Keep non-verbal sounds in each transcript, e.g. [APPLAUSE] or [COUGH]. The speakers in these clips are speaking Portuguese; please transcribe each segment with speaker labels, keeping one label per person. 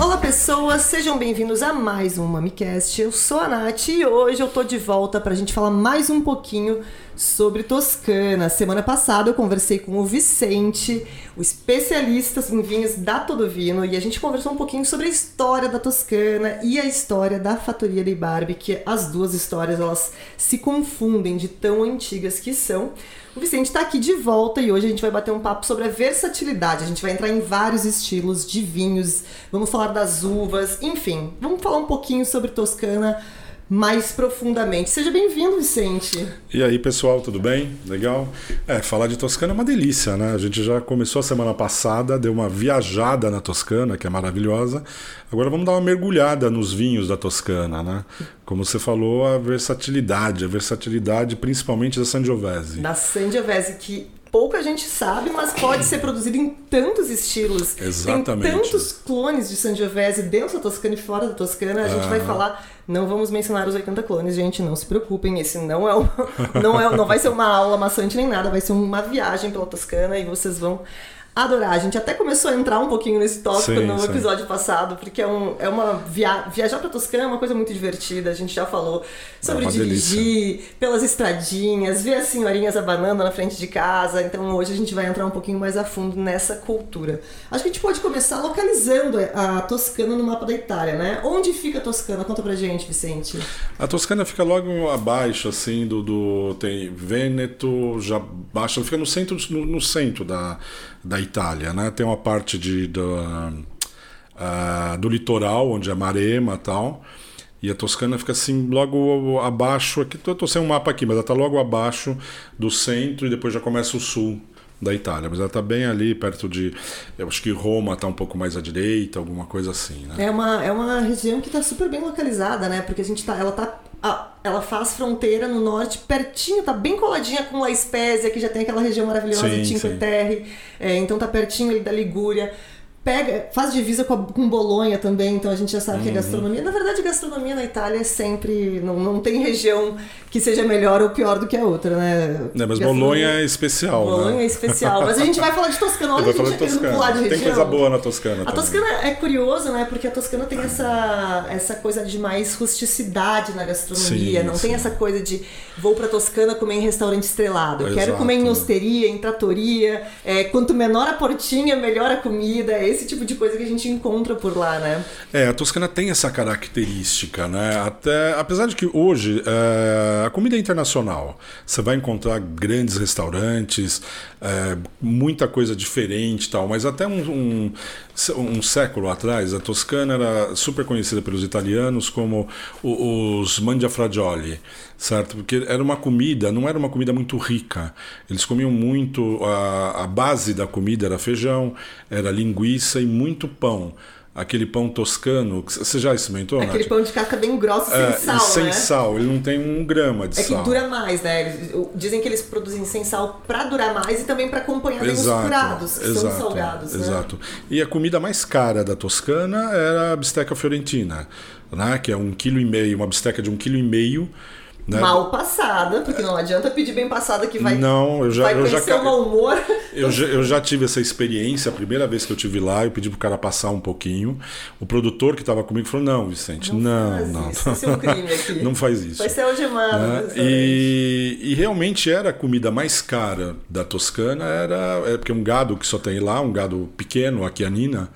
Speaker 1: Olá pessoas, sejam bem-vindos a mais um MamiCast. Eu sou a Nath e hoje eu tô de volta pra gente falar mais um pouquinho sobre Toscana. Semana passada eu conversei com o Vicente, o especialista em vinhos da Todo Vino, e a gente conversou um pouquinho sobre a história da Toscana e a história da Fatoria de Barbie, que as duas histórias elas se confundem de tão antigas que são. O Vicente está aqui de volta e hoje a gente vai bater um papo sobre a versatilidade. A gente vai entrar em vários estilos de vinhos, vamos falar das uvas, enfim, vamos falar um pouquinho sobre Toscana mais profundamente. Seja bem-vindo, Vicente.
Speaker 2: E aí, pessoal, tudo bem? Legal? É, falar de Toscana é uma delícia, né? A gente já começou a semana passada, deu uma viajada na Toscana, que é maravilhosa. Agora vamos dar uma mergulhada nos vinhos da Toscana, né? Como você falou, a versatilidade, a versatilidade principalmente da Sangiovese.
Speaker 1: Da Sangiovese, que pouca gente sabe, mas pode ser produzido em tantos estilos.
Speaker 2: Exatamente.
Speaker 1: Tem tantos clones de Sangiovese dentro da Toscana e fora da Toscana. A gente vai falar, não vamos mencionar os 80 clones, gente, não se preocupem. Esse não é, uma, [LAUGHS] não é não vai ser uma aula maçante nem nada, vai ser uma viagem pela Toscana e vocês vão adorar. A gente até começou a entrar um pouquinho nesse tópico
Speaker 2: Sim,
Speaker 1: no
Speaker 2: sim.
Speaker 1: episódio passado, porque é, um, é uma via... viajar pra Toscana é uma coisa muito divertida. A gente já falou sobre
Speaker 2: É
Speaker 1: dirigir pelas estradinhas, ver as senhorinhas abanando na frente de casa. Então hoje a gente vai entrar um pouquinho mais a fundo nessa cultura. Acho que a gente pode começar localizando a Toscana no mapa da Itália, né? Onde fica a Toscana? Conta pra gente, Vicente.
Speaker 2: A Toscana fica logo abaixo, assim, do. do tem Vêneto, já baixa, fica no centro, no, no centro da, da Itália, né? Tem uma parte de, do, ah, do litoral, onde é Marema e tal. E a Toscana fica assim, logo abaixo. Aqui, eu tô sem um mapa aqui, mas ela tá logo abaixo do centro e depois já começa o sul da Itália. Mas ela tá bem ali, perto de. Eu acho que Roma tá um pouco mais à direita, alguma coisa assim, né?
Speaker 1: É uma, é uma região que tá super bem localizada, né? Porque a gente tá. Ela tá. ela faz fronteira no norte, pertinho, tá bem coladinha com La Spezia, que já tem aquela região maravilhosa
Speaker 2: Sim,
Speaker 1: de Cinque. Terre. É, então tá pertinho ali da Ligúria. Pega, faz divisa com, a, com Bolonha também, então a gente já sabe que a
Speaker 2: Uhum.
Speaker 1: gastronomia. Na verdade, a gastronomia na Itália é sempre. Não, não tem região que seja melhor ou pior do que a outra, né?
Speaker 2: Né, mas Bolonha é especial,
Speaker 1: Bolonha
Speaker 2: né?
Speaker 1: é especial. Mas a gente vai falar de Toscana. Olha, a gente
Speaker 2: falar de
Speaker 1: indo pular de
Speaker 2: Toscana. Tem
Speaker 1: região.
Speaker 2: coisa boa na Toscana
Speaker 1: A
Speaker 2: também.
Speaker 1: Toscana é curioso, né? Porque a Toscana tem essa, essa coisa de mais rusticidade na gastronomia.
Speaker 2: Sim,
Speaker 1: não
Speaker 2: sim.
Speaker 1: tem essa coisa de vou pra Toscana comer em restaurante estrelado. Eu quero comer em
Speaker 2: né?
Speaker 1: osteria, em tratoria. É, quanto menor a portinha, melhor a comida. É esse tipo de coisa que a gente encontra por lá, né?
Speaker 2: É, a Toscana tem essa característica, né? Até, apesar de que hoje é, a comida é internacional. Você vai encontrar grandes restaurantes, é, muita coisa diferente e tal, mas até um, um, um século atrás, a Toscana era super conhecida pelos italianos como os mangiafragioli, certo? Porque era uma comida, não era uma comida muito rica. Eles comiam muito, a, a base da comida era feijão, era linguiça e muito pão. Aquele pão toscano, que você já experimentou,
Speaker 1: Aquele
Speaker 2: Nath?
Speaker 1: pão de casca bem grossa, sem
Speaker 2: É,
Speaker 1: sal,
Speaker 2: e sem
Speaker 1: né?
Speaker 2: sal, ele não tem um grama de
Speaker 1: É que
Speaker 2: sal.
Speaker 1: dura mais, né? Dizem que eles produzem sem sal pra durar mais e também pra acompanhar bem os
Speaker 2: Exato,
Speaker 1: curados, que são
Speaker 2: exato,
Speaker 1: salgados, né?
Speaker 2: exato. E a comida mais cara da Toscana era a bisteca fiorentina, né? que é um quilo e meio, uma bisteca de um quilo e meio. Né?
Speaker 1: Mal passada, porque não adianta pedir bem passada que vai,
Speaker 2: Não, eu já,
Speaker 1: vai
Speaker 2: eu já,
Speaker 1: o mau humor.
Speaker 2: eu, já, eu já tive essa experiência, a primeira vez que eu tive lá, eu pedi pro cara passar um pouquinho. O produtor que estava comigo falou: Não, Vicente, não,
Speaker 1: faz
Speaker 2: não.
Speaker 1: isso é um [LAUGHS]
Speaker 2: não faz isso.
Speaker 1: Vai ser algemado.
Speaker 2: né?
Speaker 1: nesse
Speaker 2: E, e realmente era a comida mais cara da Toscana, era é porque é um gado que só tem lá, um gado pequeno, aqui a Nina,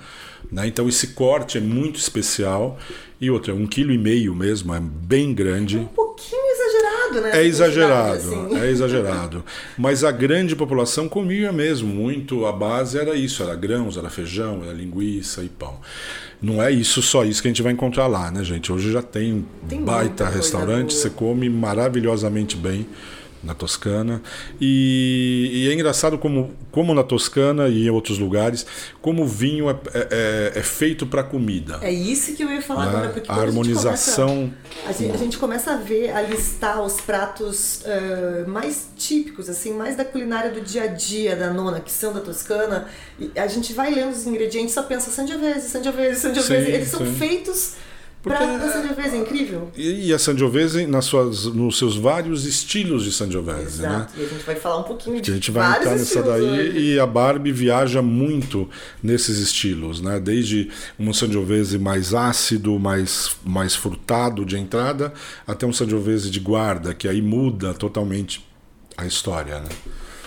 Speaker 2: né? Então esse corte é muito especial e outra, é um quilo e meio mesmo, é bem grande.
Speaker 1: Um pouquinho exagerado, né?
Speaker 2: É exagerado,
Speaker 1: assim.
Speaker 2: é exagerado. Mas a grande população comia mesmo muito. A base era isso: era grãos, era feijão, era linguiça e pão. Não é isso só isso que a gente vai encontrar lá, né, gente? Hoje já tem,
Speaker 1: Tem
Speaker 2: baita restaurante, você come maravilhosamente bem na Toscana. E, e é engraçado como, como na Toscana e em outros lugares, como o vinho é, é- é feito para comida.
Speaker 1: É isso que eu ia falar
Speaker 2: né?
Speaker 1: agora, porque
Speaker 2: a harmonização.
Speaker 1: A gente, começa, a, gente, a gente começa a ver, a listar os pratos eh, mais típicos, assim, mais da culinária do dia a dia da nona, que são da Toscana, e a gente vai lendo os ingredientes e só pensa Sangiovese, Sangiovese, Sangiovese.
Speaker 2: Sim,
Speaker 1: Eles são
Speaker 2: sim.
Speaker 1: feitos Porque... Pra, Sangiovese é incrível.
Speaker 2: E, a Sangiovese nas suas, nos seus vários estilos de Sangiovese,
Speaker 1: né?
Speaker 2: Exato.
Speaker 1: né? E a gente vai falar um pouquinho
Speaker 2: de A gente vai entrar nessa daí hoje. e a Barbie viaja muito nesses estilos, né? Desde um Sangiovese mais ácido, mais, mais frutado de entrada, até um Sangiovese de guarda, que aí muda totalmente a história, né?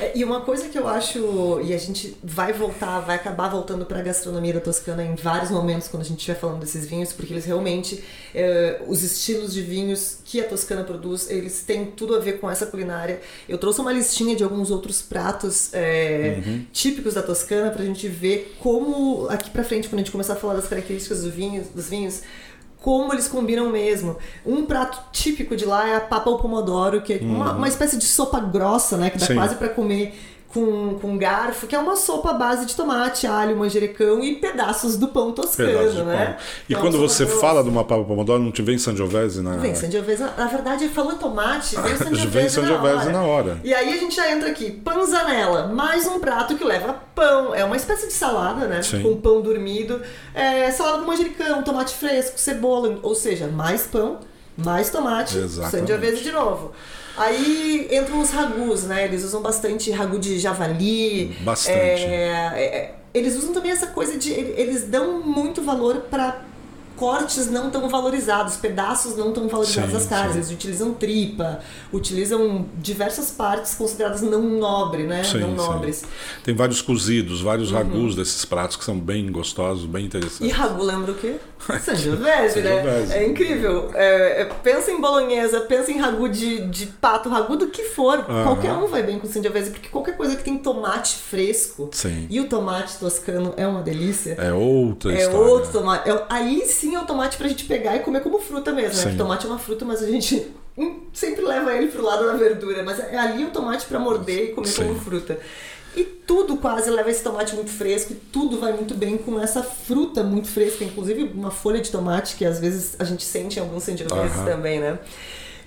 Speaker 1: É, e uma coisa que eu acho, e a gente vai voltar, vai acabar voltando para a gastronomia da Toscana em vários momentos quando a gente estiver falando desses vinhos, porque eles realmente, é, os estilos de vinhos que a Toscana produz, eles têm tudo a ver com essa culinária. Eu trouxe uma listinha de alguns outros pratos é, uhum. típicos da Toscana para a gente ver como, aqui para frente, quando a gente começar a falar das características do vinho, dos vinhos, como eles combinam mesmo. Um prato típico de lá é a papa ao pomodoro, que é uhum. uma, uma, espécie de sopa grossa, né? Que dá Sim. quase para comer com, com garfo, que é uma sopa à base de tomate, alho, manjericão e pedaços do pão toscano, né? Pão.
Speaker 2: E quando você fala de uma papa pomodoro, não te vem Sangiovese na...
Speaker 1: Vem Sangiovese, na verdade, falou tomate, vem [LAUGHS] Sangiovese,
Speaker 2: vem Sangiovese na, hora. na hora.
Speaker 1: E aí a gente já entra aqui, panzanella, mais um prato que leva pão, é uma espécie de salada, né? Sim. Com pão dormido, é, salada com manjericão, tomate fresco, cebola, ou seja, mais pão, mais tomate, Exatamente. Sangiovese de novo. Aí entram os ragus, né? Eles usam bastante ragu de javali.
Speaker 2: Bastante.
Speaker 1: É, é, eles usam também essa coisa de. Eles dão muito valor para cortes não tão valorizados, pedaços não tão valorizados sim, das carnes. Eles utilizam tripa, utilizam diversas partes consideradas não nobre, né? Sim, não nobres. Sim.
Speaker 2: Tem vários cozidos, vários uhum. ragus desses pratos que são bem gostosos, bem interessantes.
Speaker 1: E ragu lembra o quê? [LAUGHS] Sangiovese, né? É incrível. É, é, pensa em bolonhesa, pensa em ragu de, de pato, ragu do que for. Uhum. Qualquer um vai bem com sangiovese, porque qualquer coisa que tem tomate fresco e o tomate toscano é uma delícia.
Speaker 2: É outra é
Speaker 1: história. É outro tomate. É, aí sim é o tomate pra gente pegar e comer como fruta mesmo, né? Porque tomate é uma fruta, mas a gente [LAUGHS] hum, sempre leva ele pro lado da verdura. Mas é ali o tomate para morder e comer Sim. como fruta. E tudo quase leva esse tomate muito fresco, e tudo vai muito bem com essa fruta muito fresca, inclusive uma folha de tomate que às vezes a gente sente em alguns sentidos uhum. também, né?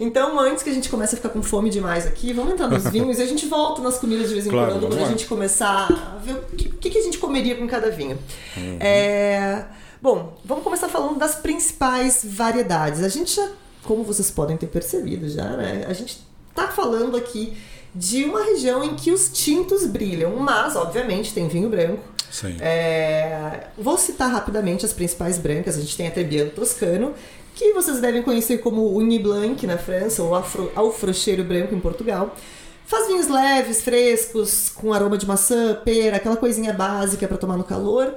Speaker 1: Então, antes que a gente comece a ficar com fome demais aqui, vamos entrar nos [LAUGHS] vinhos e a gente volta nas comidas de vez em claro, quando, quando a gente começar a ver o que, que, a gente comeria com cada vinho. Uhum. É... Bom, vamos começar falando das principais variedades. A gente já, como vocês podem ter percebido já, né? A gente tá falando aqui de uma região em que os tintos brilham, mas, obviamente, tem vinho branco.
Speaker 2: Sim.
Speaker 1: É... Vou citar rapidamente as principais brancas. A gente tem a Trebbiano Toscano, que vocês devem conhecer como Uni Blanc na França ou Afro... Alfrocheiro Branco em Portugal. Faz vinhos leves, frescos, com aroma de maçã, pera, aquela coisinha básica para tomar no calor.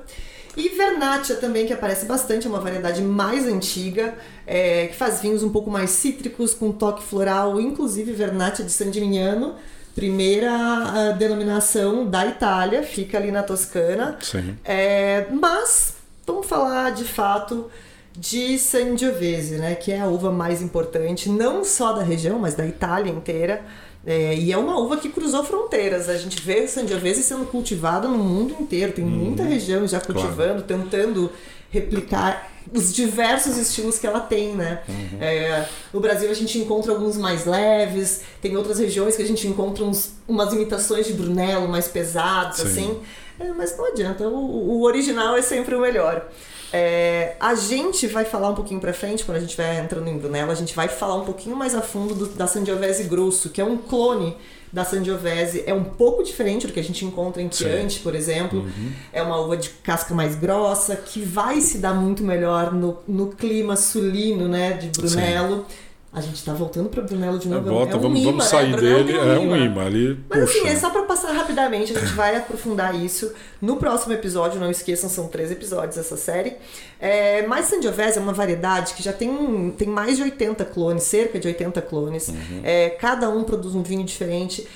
Speaker 1: E Vernaccia também, que aparece bastante, é uma variedade mais antiga, é, que faz vinhos um pouco mais cítricos, com toque floral, inclusive Vernaccia de San Gimignano, primeira denominação da Itália, fica ali na Toscana.
Speaker 2: Sim.
Speaker 1: É, mas vamos falar de fato de Sangiovese, né, que é a uva mais importante, não só da região, mas da Itália inteira. É, e é uma uva que cruzou fronteiras. A gente vê Sangiovese sendo cultivada no mundo inteiro. Tem muita uhum. região já cultivando, claro. tentando replicar os diversos estilos que ela tem, né? Uhum. É, no Brasil a gente encontra alguns mais leves, tem outras regiões que a gente encontra uns, umas imitações de Brunello mais pesados, Sim. assim. É, mas não adianta, o, o original é sempre o melhor. É, a gente vai falar um pouquinho pra frente, quando a gente vai entrando em Brunello, a gente vai falar um pouquinho mais a fundo do, da Sangiovese Grosso, que é um clone da Sangiovese. É um pouco diferente do que a gente encontra em Chianti, por exemplo. Uhum. É uma uva de casca mais grossa, que vai se dar muito melhor no, no clima sulino, né, de Brunello. Sim a gente tá voltando para Brunello de novo.
Speaker 2: É, volta, é um vamos, imã, vamos né? sair né? dele. É um imã ali.
Speaker 1: Mas
Speaker 2: puxa.
Speaker 1: assim, é só para passar rapidamente, a gente vai aprofundar isso no próximo episódio. Não esqueçam, são três episódios essa série. É, mas Sangiovese é uma variedade que já tem, tem mais de 80 clones, cerca de 80 clones. Uhum. É, cada um produz um vinho diferente.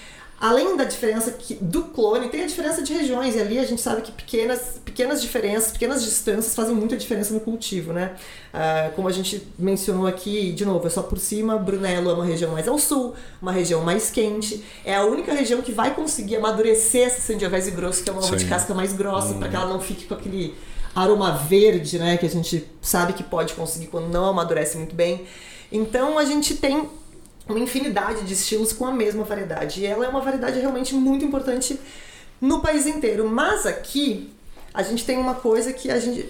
Speaker 1: Além da diferença que, do clone, tem a diferença de regiões, e ali a gente sabe que pequenas, pequenas diferenças, pequenas distâncias fazem muita diferença no cultivo, né? Ah, como a gente mencionou aqui, de novo, é só por cima, Brunello é uma região mais ao sul, uma região mais quente, é a única região que vai conseguir amadurecer essa Sangiovese grosso, que é uma uva de casca mais grossa, hum. para que ela não fique com aquele aroma verde, né, que a gente sabe que pode conseguir quando não amadurece muito bem. Então a gente tem uma infinidade de estilos com a mesma variedade. E ela é uma variedade realmente muito importante no país inteiro. Mas aqui a gente tem uma coisa que a gente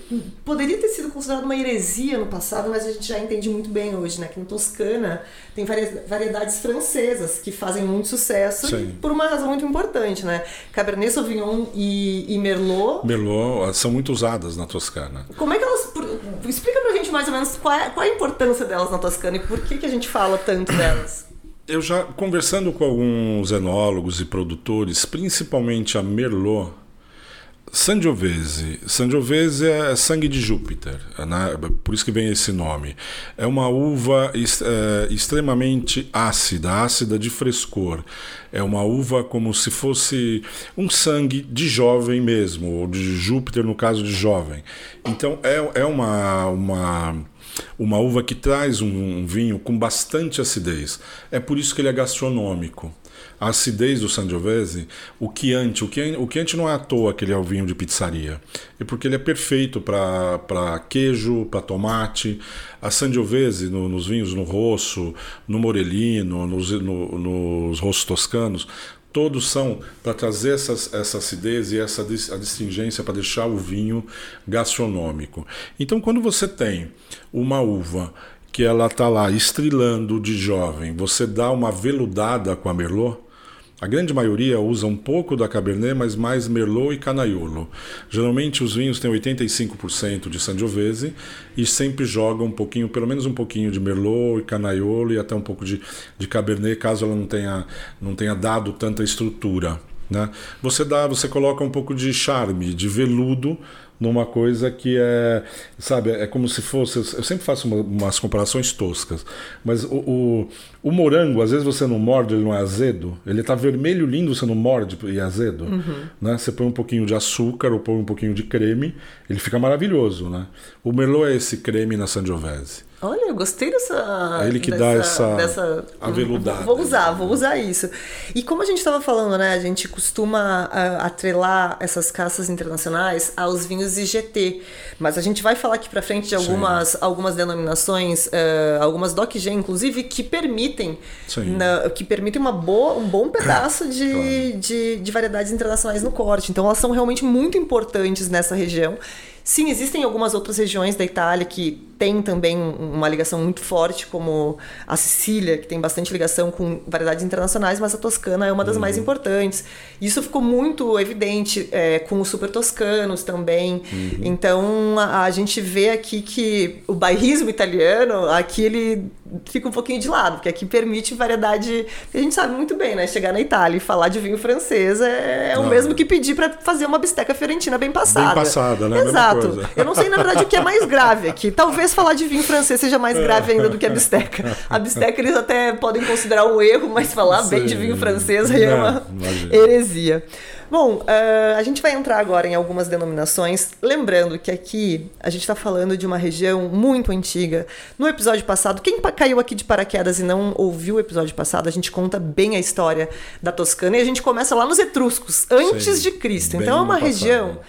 Speaker 1: poderia ter sido considerada uma heresia no passado, mas a gente já entende muito bem hoje, né? Que no Toscana tem variedades francesas que fazem muito sucesso por uma razão muito importante, né? Cabernet Sauvignon e, e, Merlot.
Speaker 2: Merlot são muito usadas na Toscana.
Speaker 1: Como é que elas. Explica pra gente mais ou menos qual é, qual é a importância delas na Toscana e por que, que a gente fala tanto delas.
Speaker 2: Eu já conversando com alguns enólogos e produtores, principalmente a Merlot, Sangiovese. Sangiovese é sangue de Júpiter, né? por isso que vem esse nome. É uma uva é, extremamente ácida, ácida de frescor. É uma uva como se fosse um sangue de jovem mesmo, ou de Júpiter no caso de jovem. Então é, é uma, uma, uma uva que traz um, um vinho com bastante acidez. É por isso que ele é gastronômico a acidez do Sangiovese, o Chianti, o Chianti, não é à toa que ele é o vinho de pizzaria, é porque ele é perfeito para queijo, para tomate. A Sangiovese no, nos vinhos no Rosso, no Morellino, nos, no, nos Rossos toscanos, todos são para trazer essas, essa acidez e essa a distingência para deixar o vinho gastronômico. Então, quando você tem uma uva que ela está lá estrilando de jovem, você dá uma veludada com a Merlot, a grande maioria usa um pouco da Cabernet, mas mais Merlot e Canaiolo. Geralmente os vinhos têm 85% de Sangiovese e sempre jogam um pouquinho, pelo menos um pouquinho de Merlot e Canaiolo e até um pouco de, de Cabernet, caso ela não tenha, não tenha dado tanta estrutura. Né? Você dá, você coloca um pouco de charme, de veludo numa coisa que é, sabe, é como se fosse. Eu sempre faço uma, umas comparações toscas, mas o, o, o, morango, às vezes você não morde, ele não é azedo, ele tá vermelho lindo, você não morde e é azedo. Uhum. Né? Você põe um pouquinho de açúcar ou põe um pouquinho de creme, ele fica maravilhoso. Né? O Merlot é esse creme na Sangiovese.
Speaker 1: Olha, eu gostei dessa.
Speaker 2: É ele que
Speaker 1: dessa,
Speaker 2: dá essa
Speaker 1: dessa,
Speaker 2: aveludada.
Speaker 1: Vou usar, vou usar isso. E como a gente estava falando, né? A gente costuma uh, atrelar essas caças internacionais aos vinhos IGT. Mas a gente vai falar aqui para frente de algumas, algumas denominações, uh, algumas DOCG, inclusive, que permitem na, que permitem uma boa, um bom pedaço de, claro. de, de variedades internacionais no corte. Então elas são realmente muito importantes nessa região. Sim, existem algumas outras regiões da Itália que tem também uma ligação muito forte, como a Sicília, que tem bastante ligação com variedades internacionais, mas a Toscana é uma das uhum. mais importantes. Isso ficou muito evidente é, com os super toscanos também. Uhum. Então a, a, gente vê aqui que o bairrismo italiano, aqui ele fica um pouquinho de lado, porque aqui permite variedade. A gente sabe muito bem, né? Chegar na Itália e falar de vinho francês é, é o mesmo que pedir para fazer uma bisteca fiorentina bem passada.
Speaker 2: Bem passada, né?
Speaker 1: Exato. Eu não sei, na verdade, o que é mais grave aqui. Talvez talvez falar de vinho francês seja mais grave ainda do que a bisteca. A [LAUGHS] bisteca eles até podem considerar um erro, mas falar Sim. bem de vinho francês aí é uma imagina. heresia. Bom, uh, a gente vai entrar agora em algumas denominações. Lembrando que aqui a gente está falando de uma região muito antiga. No episódio passado, quem caiu aqui de paraquedas e não ouviu o episódio passado, a gente conta bem a história da Toscana e a gente começa lá nos Etruscos, antes Sim, de Cristo. Então é uma região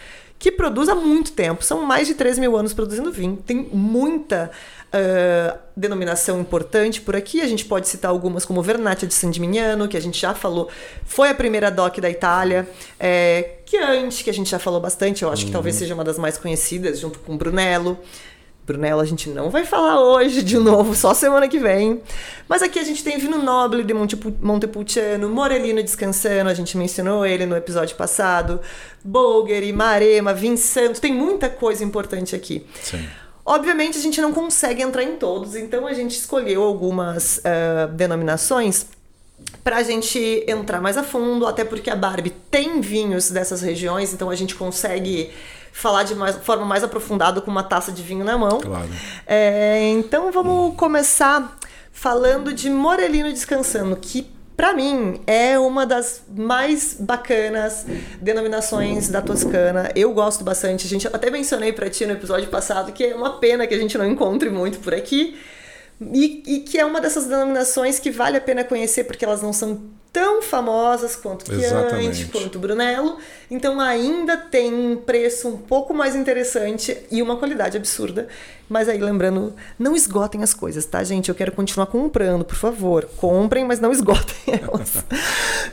Speaker 1: que produz há muito tempo. São mais de 3 mil anos produzindo vinho. Tem muita uh, denominação importante por aqui. A gente pode citar algumas como Vernaccia de San Gimignano, que a gente já falou, foi a primeira DOC da Itália. É, Chianti, que a gente já falou bastante, eu acho uhum. que talvez seja uma das mais conhecidas, junto com Brunello. Brunello a gente não vai falar hoje de novo, só semana que vem. Mas aqui a gente tem Vino Nobile de Montepulciano, Morellino Descansando, a gente mencionou ele no episódio passado, Bolgheri, Marema, Vinsanto, tem muita coisa importante aqui.
Speaker 2: Sim.
Speaker 1: Obviamente a gente não consegue entrar em todos, então a gente escolheu algumas uh, denominações para a gente entrar mais a fundo, até porque a Barbie tem vinhos dessas regiões, então a gente consegue falar de mais, forma mais aprofundada com uma taça de vinho na mão.
Speaker 2: Claro.
Speaker 1: É, então vamos começar falando de Morelino Descansando, que para mim é uma das mais bacanas denominações da Toscana. Eu gosto bastante. A gente até mencionei para ti no episódio passado que é uma pena que a gente não encontre muito por aqui. E, e, que é uma dessas denominações que vale a pena conhecer porque elas não são tão famosas quanto
Speaker 2: Exatamente.
Speaker 1: quanto Brunello. Então ainda tem um preço um pouco mais interessante e uma qualidade absurda. Mas aí lembrando, não esgotem as coisas, tá, gente? Eu quero continuar comprando, por favor. Comprem, mas não esgotem [LAUGHS] elas.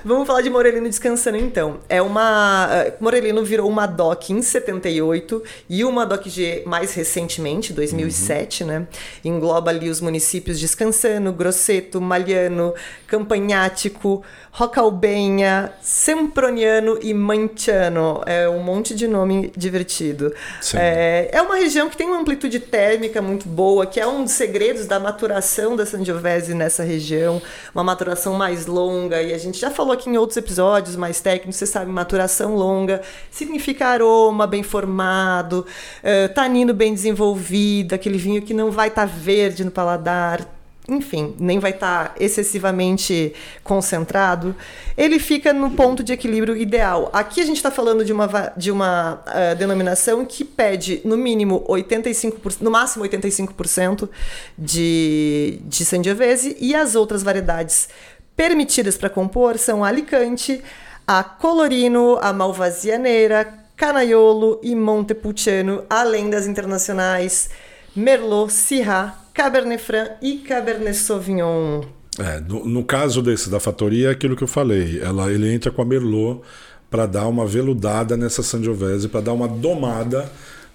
Speaker 1: Vamos falar de Morelino descansando então. É uma eh, Morelino virou uma DOC em 78 e uma DOC G mais recentemente, 2007, né? Engloba ali os municípios Descansano, Grosseto, Malhano, Campanhático, Rocalbenha, Semproniano e Manciano. É um monte de nome divertido. É, é uma região que tem uma amplitude térmica muito boa, que é um dos segredos da maturação da Sangiovese nessa região, uma maturação mais longa, e a gente já falou aqui em outros episódios mais técnicos, você sabe, maturação longa significa aroma bem formado, eh, tanino bem desenvolvido, aquele vinho que não vai estar verde no paladar, enfim, nem vai estar excessivamente concentrado, ele fica no ponto de equilíbrio ideal. Aqui a gente está falando de uma, de uma ah, denominação que pede no mínimo 85%, no máximo 85% de, de Sangiovese e as outras variedades permitidas para compor são a Alicante, a Colorino, a Malvasianeira, Canaiolo e Montepulciano, além das internacionais Merlot, Syrah, Cabernet Franc e Cabernet Sauvignon.
Speaker 2: É, no, no caso desse da Fatoria, é aquilo que eu falei. Ela, ele entra com a Merlot para dar uma veludada nessa Sangiovese, para dar uma domada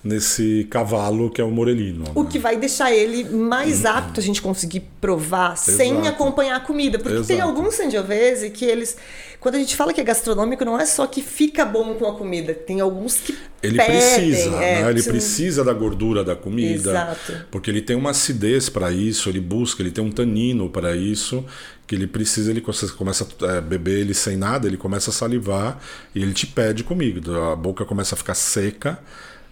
Speaker 2: nesse cavalo que é o Morelino.
Speaker 1: O
Speaker 2: né?
Speaker 1: que vai deixar ele mais apto a gente conseguir provar sem
Speaker 2: Exato.
Speaker 1: acompanhar a comida. Porque tem
Speaker 2: Exato.
Speaker 1: alguns Sangiovese que eles. Quando a gente fala que é gastronômico, não é só que fica bom com a comida. Tem alguns que.
Speaker 2: Ele
Speaker 1: pedem,
Speaker 2: precisa,
Speaker 1: é,
Speaker 2: né? ele precisa da gordura da comida,
Speaker 1: Exato.
Speaker 2: porque ele tem uma acidez para isso, ele busca, ele tem um tanino para isso, que ele precisa, ele começa a beber ele sem nada, ele começa a salivar e ele te pede comida, a boca começa a ficar seca,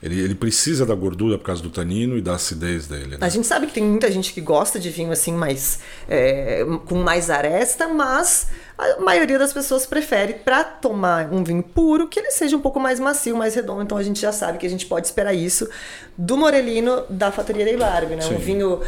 Speaker 2: ele, ele precisa da gordura por causa do tanino e da acidez dele. né?
Speaker 1: A gente sabe que tem muita gente que gosta de vinho assim mais é, com mais aresta, mas a maioria das pessoas prefere para tomar um vinho puro que ele seja um pouco mais macio, mais redondo. Então a gente já sabe que a gente pode esperar isso do Morelino da Fatoria dei Barbe, né? Um
Speaker 2: Sim.
Speaker 1: vinho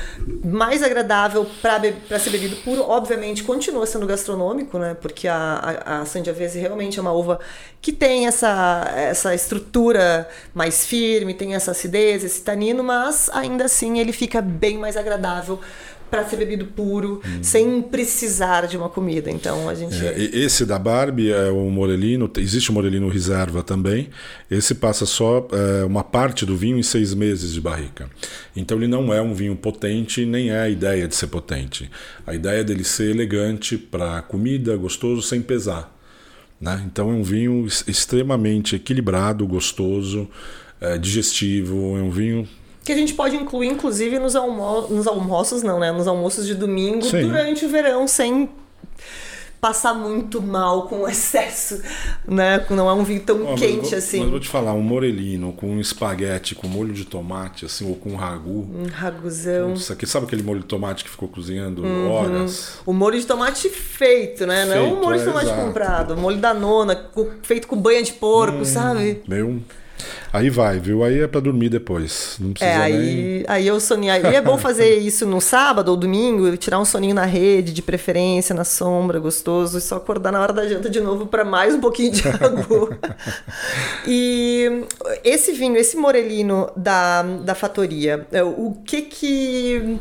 Speaker 1: mais agradável para ser bebido puro. Obviamente continua sendo gastronômico, né? Porque a, a, a Sangiovese realmente é uma uva que tem essa, essa estrutura mais firme, tem essa acidez, esse tanino, mas ainda assim ele fica bem mais agradável para ser bebido puro, sem precisar de uma comida. Então a gente.
Speaker 2: É, esse da Barbie é o Morelino, existe o Morelino Reserva também. Esse passa só é, uma parte do vinho em seis meses de barrica. Então ele não é um vinho potente, nem é a ideia de ser potente. A ideia dele ser elegante para comida, gostoso, sem pesar. Né? Então é um vinho extremamente equilibrado, gostoso, é, digestivo. É um vinho
Speaker 1: Que a gente pode incluir, inclusive, nos, almo nos almoços, não, né? Nos almoços de domingo,
Speaker 2: Sim.
Speaker 1: durante o verão, sem passar muito mal com o excesso, né? Não é um vinho tão
Speaker 2: mas
Speaker 1: quente
Speaker 2: vou,
Speaker 1: assim.
Speaker 2: Mas eu vou te falar, um morelino com um espaguete com molho de tomate, assim, ou com um ragu.
Speaker 1: Um raguzão.
Speaker 2: Isso aqui, sabe aquele molho de tomate que ficou cozinhando
Speaker 1: Uhum.
Speaker 2: horas?
Speaker 1: O molho de tomate feito, né? Não é um
Speaker 2: Feito,
Speaker 1: molho de
Speaker 2: é,
Speaker 1: tomate
Speaker 2: exato.
Speaker 1: comprado. O molho da nona, feito com banha de porco,
Speaker 2: Hum.
Speaker 1: sabe?
Speaker 2: Meu. Aí vai, viu? Aí é pra dormir depois. Não precisa
Speaker 1: É,
Speaker 2: nem.
Speaker 1: aí, aí eu sonhei. E é bom fazer [LAUGHS] isso no sábado ou domingo, tirar um soninho na rede, de preferência, na sombra, gostoso, e só acordar na hora da janta de novo para mais um pouquinho de [LAUGHS] água. e esse vinho, esse morelino da, da Fatoria, é, o que que.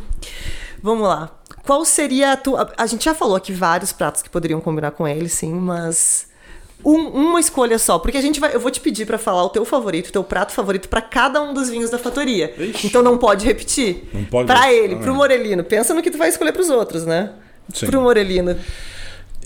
Speaker 1: Vamos lá. Qual seria a tua. A gente já falou aqui vários pratos que poderiam combinar com ele, sim, mas. Um- uma escolha só, porque a gente vai, eu vou te pedir pra falar o teu favorito, o teu prato favorito pra cada um dos vinhos da Fatoria.
Speaker 2: Ixi.
Speaker 1: Então não pode repetir.
Speaker 2: Não pode repetir,
Speaker 1: ele,
Speaker 2: ah.
Speaker 1: pro Morelino. Pensa no que tu vai escolher pros outros, né?
Speaker 2: Sim.
Speaker 1: Pro Morelino.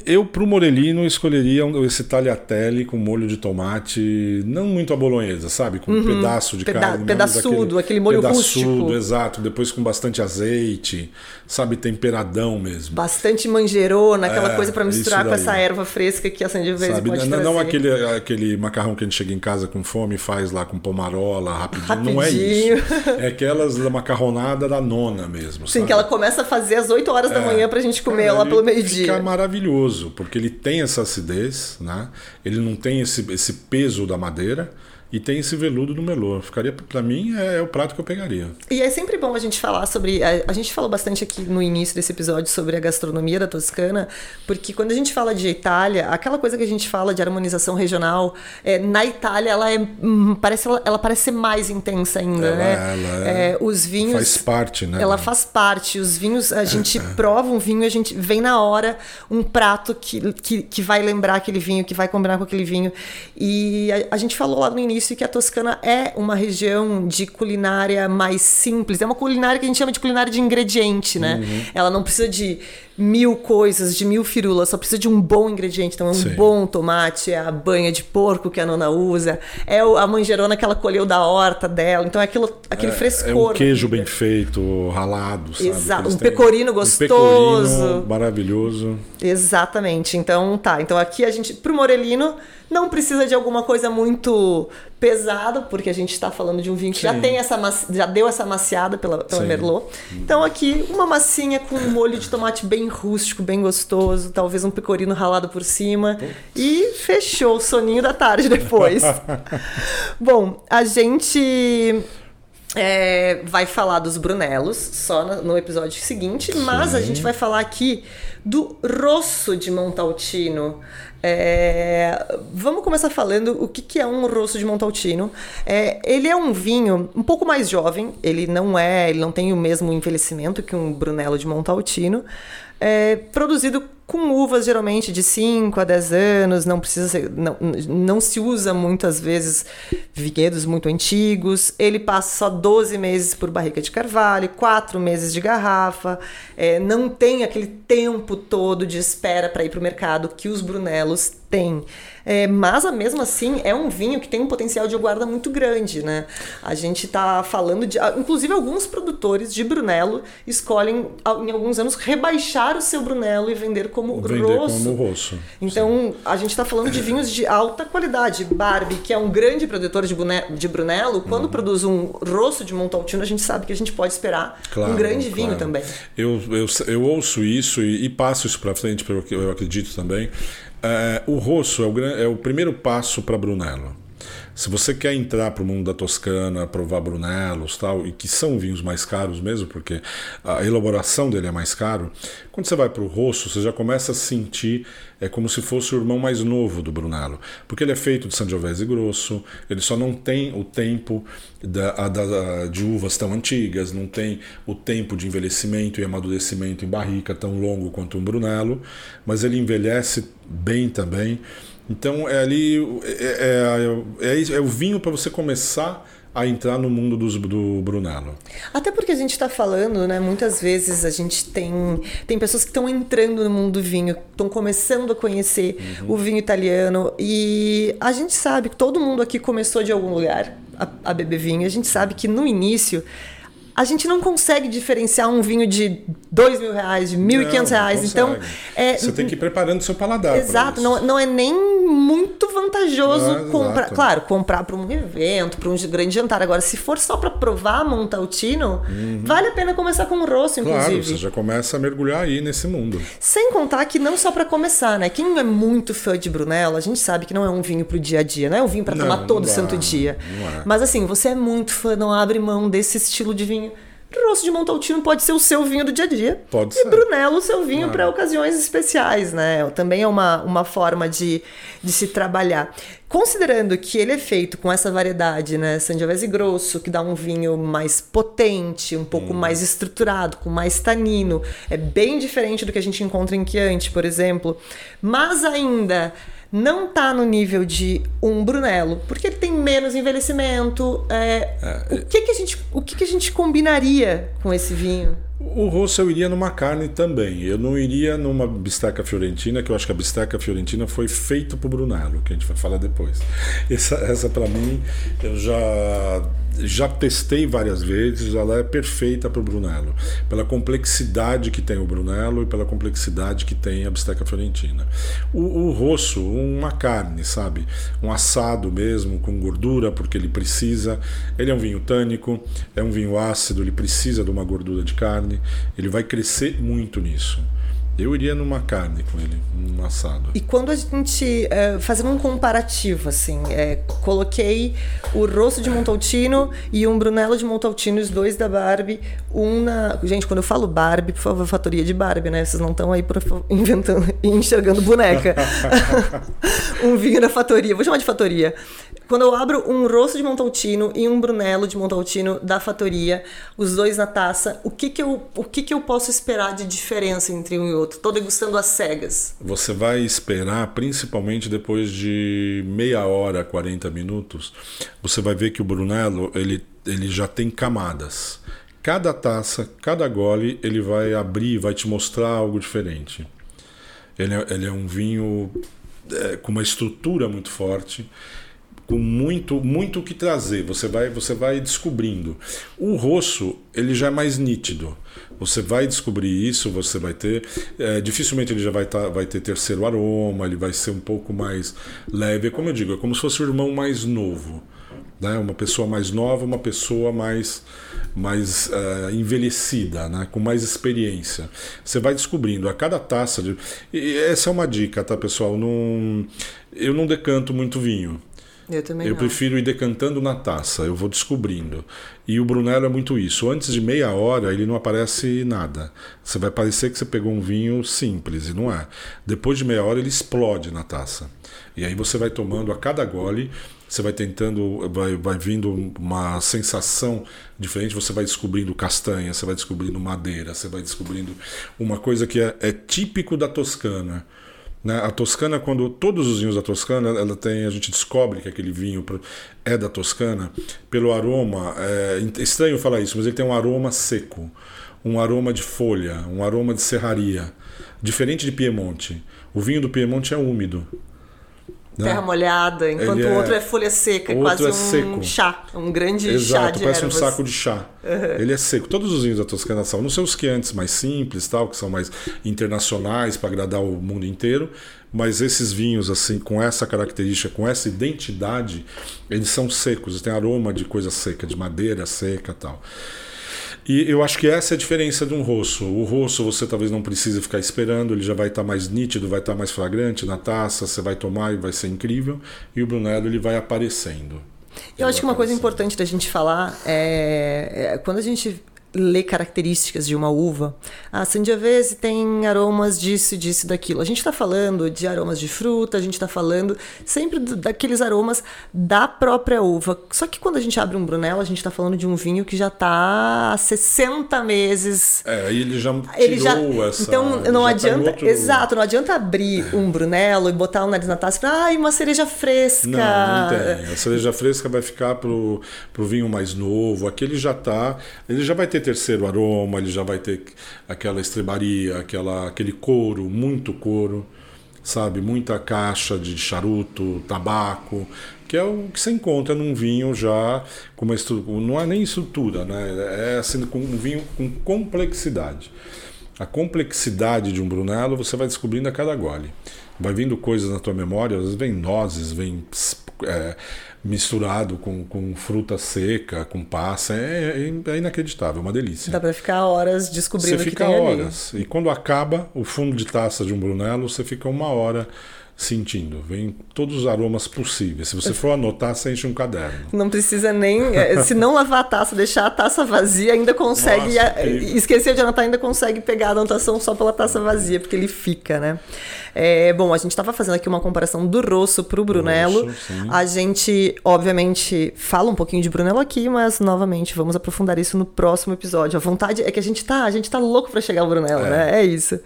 Speaker 2: Eu, pro Morelino, escolheria esse tagliatelle com molho de tomate, não muito a bolonhesa, sabe? Com um pedaço de
Speaker 1: Uhum. Peda-
Speaker 2: carne.
Speaker 1: pedaçudo,
Speaker 2: daquele-
Speaker 1: aquele molho
Speaker 2: pedaçudo,
Speaker 1: rústico.
Speaker 2: exato. Depois com bastante azeite, sabe? Temperadão mesmo.
Speaker 1: Bastante manjerona, aquela
Speaker 2: É,
Speaker 1: coisa pra misturar com essa erva fresca que a Sangiovese
Speaker 2: Sabe?
Speaker 1: pode
Speaker 2: Não,
Speaker 1: trazer.
Speaker 2: não aquele, aquele macarrão que a gente chega em casa com fome e faz lá com pomarola, rapidinho. Não é
Speaker 1: Rapidinho.
Speaker 2: isso. É aquelas da macarronada da nona mesmo.
Speaker 1: Sim,
Speaker 2: sabe?
Speaker 1: que ela começa a fazer às 8 horas da manhã pra gente comer lá
Speaker 2: Ele
Speaker 1: pelo
Speaker 2: Fica
Speaker 1: meio-dia.
Speaker 2: Maravilhoso, porque ele tem essa acidez, né? Ele não tem esse, esse peso da madeira. E tem esse veludo no melô. Ficaria, para mim, é, é, o prato que eu pegaria.
Speaker 1: E é sempre bom a gente falar sobre. A, a, gente falou bastante aqui no início desse episódio sobre a gastronomia da Toscana, porque quando a gente fala de Itália, aquela coisa que a gente fala de harmonização regional, é, na Itália ela é hum, parece ela, ela, parece ser mais intensa ainda,
Speaker 2: ela,
Speaker 1: né?
Speaker 2: Ela é,
Speaker 1: é, os vinhos
Speaker 2: faz parte, né?
Speaker 1: Ela faz parte. Os vinhos a gente prova um vinho, a gente vem na hora um prato que, que, que vai lembrar aquele vinho, que vai combinar com aquele vinho. E a, a gente falou lá no início início que a Toscana é uma região de culinária mais simples. É uma culinária que a gente chama de culinária de ingrediente, né? Uhum. Ela não precisa de mil coisas, de mil firulas, só precisa de um bom ingrediente. Então, é um Sim. bom tomate, é a banha de porco que a nona usa, é a manjerona que ela colheu da horta dela. Então, é aquilo, aquele é, frescor.
Speaker 2: É um queijo bem feito, ralado, sabe?
Speaker 1: Exato, um pecorino gostoso. Um pecorino
Speaker 2: maravilhoso.
Speaker 1: Exatamente. Então, tá. Então, aqui a gente, pro Morelino, não precisa de alguma coisa muito pesada, porque a gente está falando de um vinho que já tem essa já deu essa maciada pela, pela Merlot. Então aqui uma massinha com um molho de tomate bem rústico, bem gostoso, talvez um pecorino ralado por cima e fechou o soninho da tarde depois. [LAUGHS] Bom, a gente é, vai falar dos Brunelos só no, episódio seguinte, Sim. mas a gente vai falar aqui do Rosso de Montaltino. É, vamos começar falando o que, que é um rosso de Montaltino. É, ele é um vinho um pouco mais jovem, ele não é, ele não tem o mesmo envelhecimento que um Brunello de Montaltino. É, produzido com uvas geralmente de 5 a 10 anos, não precisa ser, não, não se usa muitas vezes vinhedos muito antigos. Ele passa só 12 meses por barrica de carvalho, 4 meses de garrafa, é, não tem aquele tempo todo de espera para ir para o mercado que os Brunelos têm. É, mas, mesmo assim, é um vinho que tem um potencial de guarda muito grande, né? A gente está falando de... Inclusive, alguns produtores de Brunello escolhem, em alguns anos, rebaixar o seu Brunello e vender como
Speaker 2: vender
Speaker 1: rosso.
Speaker 2: como rosso.
Speaker 1: Então, Sim. a gente está falando de vinhos de alta qualidade. Barbie, que é um grande produtor de, de Brunello, quando uhum. produz um rosso de Montaltino, a gente sabe que a gente pode esperar claro, um grande claro. vinho também.
Speaker 2: Eu, eu, eu ouço isso e, e passo isso para frente, porque eu acredito também. É, o rosso é o, é o primeiro passo para Brunello. Se você quer entrar para o mundo da Toscana, provar Brunellos tal, e que são vinhos mais caros mesmo, porque a elaboração dele é mais caro, quando você vai para o rosso, você já começa a sentir é como se fosse o irmão mais novo do Brunello, porque ele é feito de Sangiovese grosso, ele só não tem o tempo da, da, de uvas tão antigas, não tem o tempo de envelhecimento e amadurecimento em barrica tão longo quanto um Brunello, mas ele envelhece bem também. Então é ali é, é, é, é o vinho para você começar a entrar no mundo dos, do Brunello.
Speaker 1: Até porque a gente está falando, né? Muitas vezes a gente tem, tem pessoas que estão entrando no mundo do vinho, estão começando a conhecer uhum. o vinho italiano e a gente sabe que todo mundo aqui começou de algum lugar a, a beber vinho. A gente sabe que no início a gente não consegue diferenciar um vinho de dois mil reais, de mil e quinhentos reais. Então,
Speaker 2: é, você tem que ir preparando seu paladar.
Speaker 1: Exato, não, não é nem muito vantajoso ah, comprar. Claro, comprar para um evento, para um grande jantar. Agora, se for só para provar Montaltino, uhum. vale a pena começar com um rosso, inclusive.
Speaker 2: Claro, você já começa a mergulhar aí nesse mundo.
Speaker 1: Sem contar que não só para começar, né? Quem é muito fã de Brunello, a gente sabe que não é um vinho pro dia a dia, não é um vinho para tomar todo santo dia. É. Mas assim, você é muito fã, não abre mão desse estilo de vinho Rosso de Montaltino pode ser o seu vinho do dia a dia.
Speaker 2: Pode
Speaker 1: e ser. E Brunello o seu vinho para ocasiões especiais, né? Também é uma, uma forma de, de se trabalhar. Considerando que ele é feito com essa variedade, né? Sangiovese grosso, que dá um vinho mais potente, um pouco hum. mais estruturado, com mais tanino. É bem diferente do que a gente encontra em Chianti, por exemplo. Mas ainda não está no nível de um Brunello, porque ele tem menos envelhecimento. É, é, o que, que, a gente, o que, que a gente combinaria com esse vinho?
Speaker 2: O eu iria numa carne também. Eu não iria numa bisteca fiorentina, que eu acho que a bisteca fiorentina foi feita para o Brunello, que a gente vai falar depois. Essa, essa para mim, eu já já testei várias vezes, ela é perfeita para o Brunello, pela complexidade que tem o Brunello e pela complexidade que tem a bisteca fiorentina. O, o rosso, uma carne, sabe? Um assado mesmo, com gordura, porque ele precisa. Ele é um vinho tânico, é um vinho ácido, ele precisa de uma gordura de carne, ele vai crescer muito nisso. Eu iria numa carne com ele, num assado.
Speaker 1: E quando a gente. É, fazendo um comparativo, assim, é, coloquei o rosto de Montaltino e um Brunello de Montaltino, os dois da Barbie. Um na. Gente, quando eu falo Barbie, por favor, fatoria de Barbie, né? Vocês não estão aí [LAUGHS] inventando e enxergando boneca. [LAUGHS] [LAUGHS] um vinho da fatoria. Vou chamar de fatoria. Quando eu abro um rosto de Montaltino e um Brunello de Montaltino da Fatoria, os dois na taça, o que que eu, o que que eu posso esperar de diferença entre um e outro? Tô degustando as cegas.
Speaker 2: Você vai esperar, principalmente depois de meia hora, 40 minutos, você vai ver que o Brunello, ele, ele já tem camadas. Cada taça, cada gole, ele vai abrir, vai te mostrar algo diferente. Ele é, ele é um vinho é, com uma estrutura muito forte com muito muito o que trazer. Você vai você vai descobrindo. O rosso ele já é mais nítido. Você vai descobrir isso, você vai ter. É, dificilmente ele já vai, tá, vai ter terceiro aroma, ele vai ser um pouco mais leve. Como eu digo, é como se fosse o irmão mais novo. Né? Uma pessoa mais nova, uma pessoa mais, mais uh, envelhecida, né? com mais experiência. Você vai descobrindo a cada taça. De... E essa é uma dica, tá, pessoal? Não... Eu não decanto muito vinho.
Speaker 1: Eu também
Speaker 2: Eu
Speaker 1: não.
Speaker 2: prefiro ir decantando na taça, eu vou descobrindo. E o Brunello é muito isso. Antes de meia hora ele não aparece nada. Você vai parecer que você pegou um vinho simples, e não é. Depois de meia hora ele explode na taça. E aí você vai tomando a cada gole, você vai tentando, vai, vai vindo uma sensação diferente, você vai descobrindo castanha, você vai descobrindo madeira, você vai descobrindo uma coisa que é, é típico da Toscana né? A Toscana, quando todos os vinhos da Toscana, ela tem, a gente descobre que aquele vinho é da Toscana pelo aroma. É estranho falar isso, mas ele tem um aroma seco, um aroma de folha, um aroma de serraria, diferente de Piemonte. O vinho do Piemonte é úmido.
Speaker 1: Né? Terra molhada, enquanto o outro é folha seca,
Speaker 2: o
Speaker 1: quase
Speaker 2: é
Speaker 1: um
Speaker 2: seco.
Speaker 1: chá, um grande
Speaker 2: Exato,
Speaker 1: chá de
Speaker 2: parece
Speaker 1: ervas.
Speaker 2: um saco de chá. Uhum. Ele é seco. Todos os vinhos da Toscana são. Não sei os que antes mais simples, tal, que são mais internacionais para agradar o mundo inteiro, mas esses vinhos assim com essa característica, com essa identidade, eles são secos, eles têm aroma de coisa seca, de madeira seca, tal. E eu acho que essa é a diferença de um rosso. O rosso você talvez não precise ficar esperando, ele já vai estar tá mais nítido, vai estar tá mais flagrante na taça, você vai tomar e vai ser incrível. E o Brunello ele vai aparecendo.
Speaker 1: Eu acho que uma coisa importante da gente falar é, é quando a gente ler características de uma uva. A Sangiovese tem aromas disso, disso, daquilo. A gente está falando de aromas de fruta, a gente está falando sempre daqueles aromas da própria uva. Só que quando a gente abre um Brunello, a gente está falando de um vinho que já está há 60 meses.
Speaker 2: É, aí ele já ele já, essa...
Speaker 1: Então não tá adianta... Tá outro... Exato, não adianta abrir um Brunello e botar o nariz na taça e falar, ai, uma cereja fresca.
Speaker 2: Não, não tem. A cereja fresca vai ficar pro, pro vinho mais novo. Aquele já tá... Ele já vai ter terceiro aroma, ele já vai ter aquela estrebaria, aquela, aquele couro, muito couro, sabe? Muita caixa de charuto, tabaco, que é o que você encontra num vinho já com uma estrutura, não é nem estrutura, né? É assim, um vinho com complexidade. A complexidade de um Brunello você vai descobrindo a cada gole. Vai vindo coisas na tua memória, às vezes vem nozes, vem é, misturado com, com fruta seca, com passa, é, é, é inacreditável, é uma delícia.
Speaker 1: Dá para ficar horas descobrindo
Speaker 2: você
Speaker 1: o que
Speaker 2: fica
Speaker 1: tem
Speaker 2: horas.
Speaker 1: Ali.
Speaker 2: E quando acaba o fundo de taça de um Brunello, você fica uma hora sentindo. Vem todos os aromas possíveis. Se você for anotar, você enche um caderno.
Speaker 1: Não precisa nem. é, Se não lavar a taça, deixar a taça vazia, ainda consegue.
Speaker 2: Nossa,
Speaker 1: esquecer de anotar, ainda consegue pegar a anotação só pela taça vazia, porque ele fica, né? É, bom, a gente estava fazendo aqui uma comparação do rosso para o Brunello.
Speaker 2: Rosso,
Speaker 1: a gente, obviamente, fala um pouquinho de Brunello aqui, mas novamente vamos aprofundar isso no próximo episódio. A vontade é que a gente tá, a gente tá louco para chegar ao Brunello,
Speaker 2: É.
Speaker 1: né? É isso.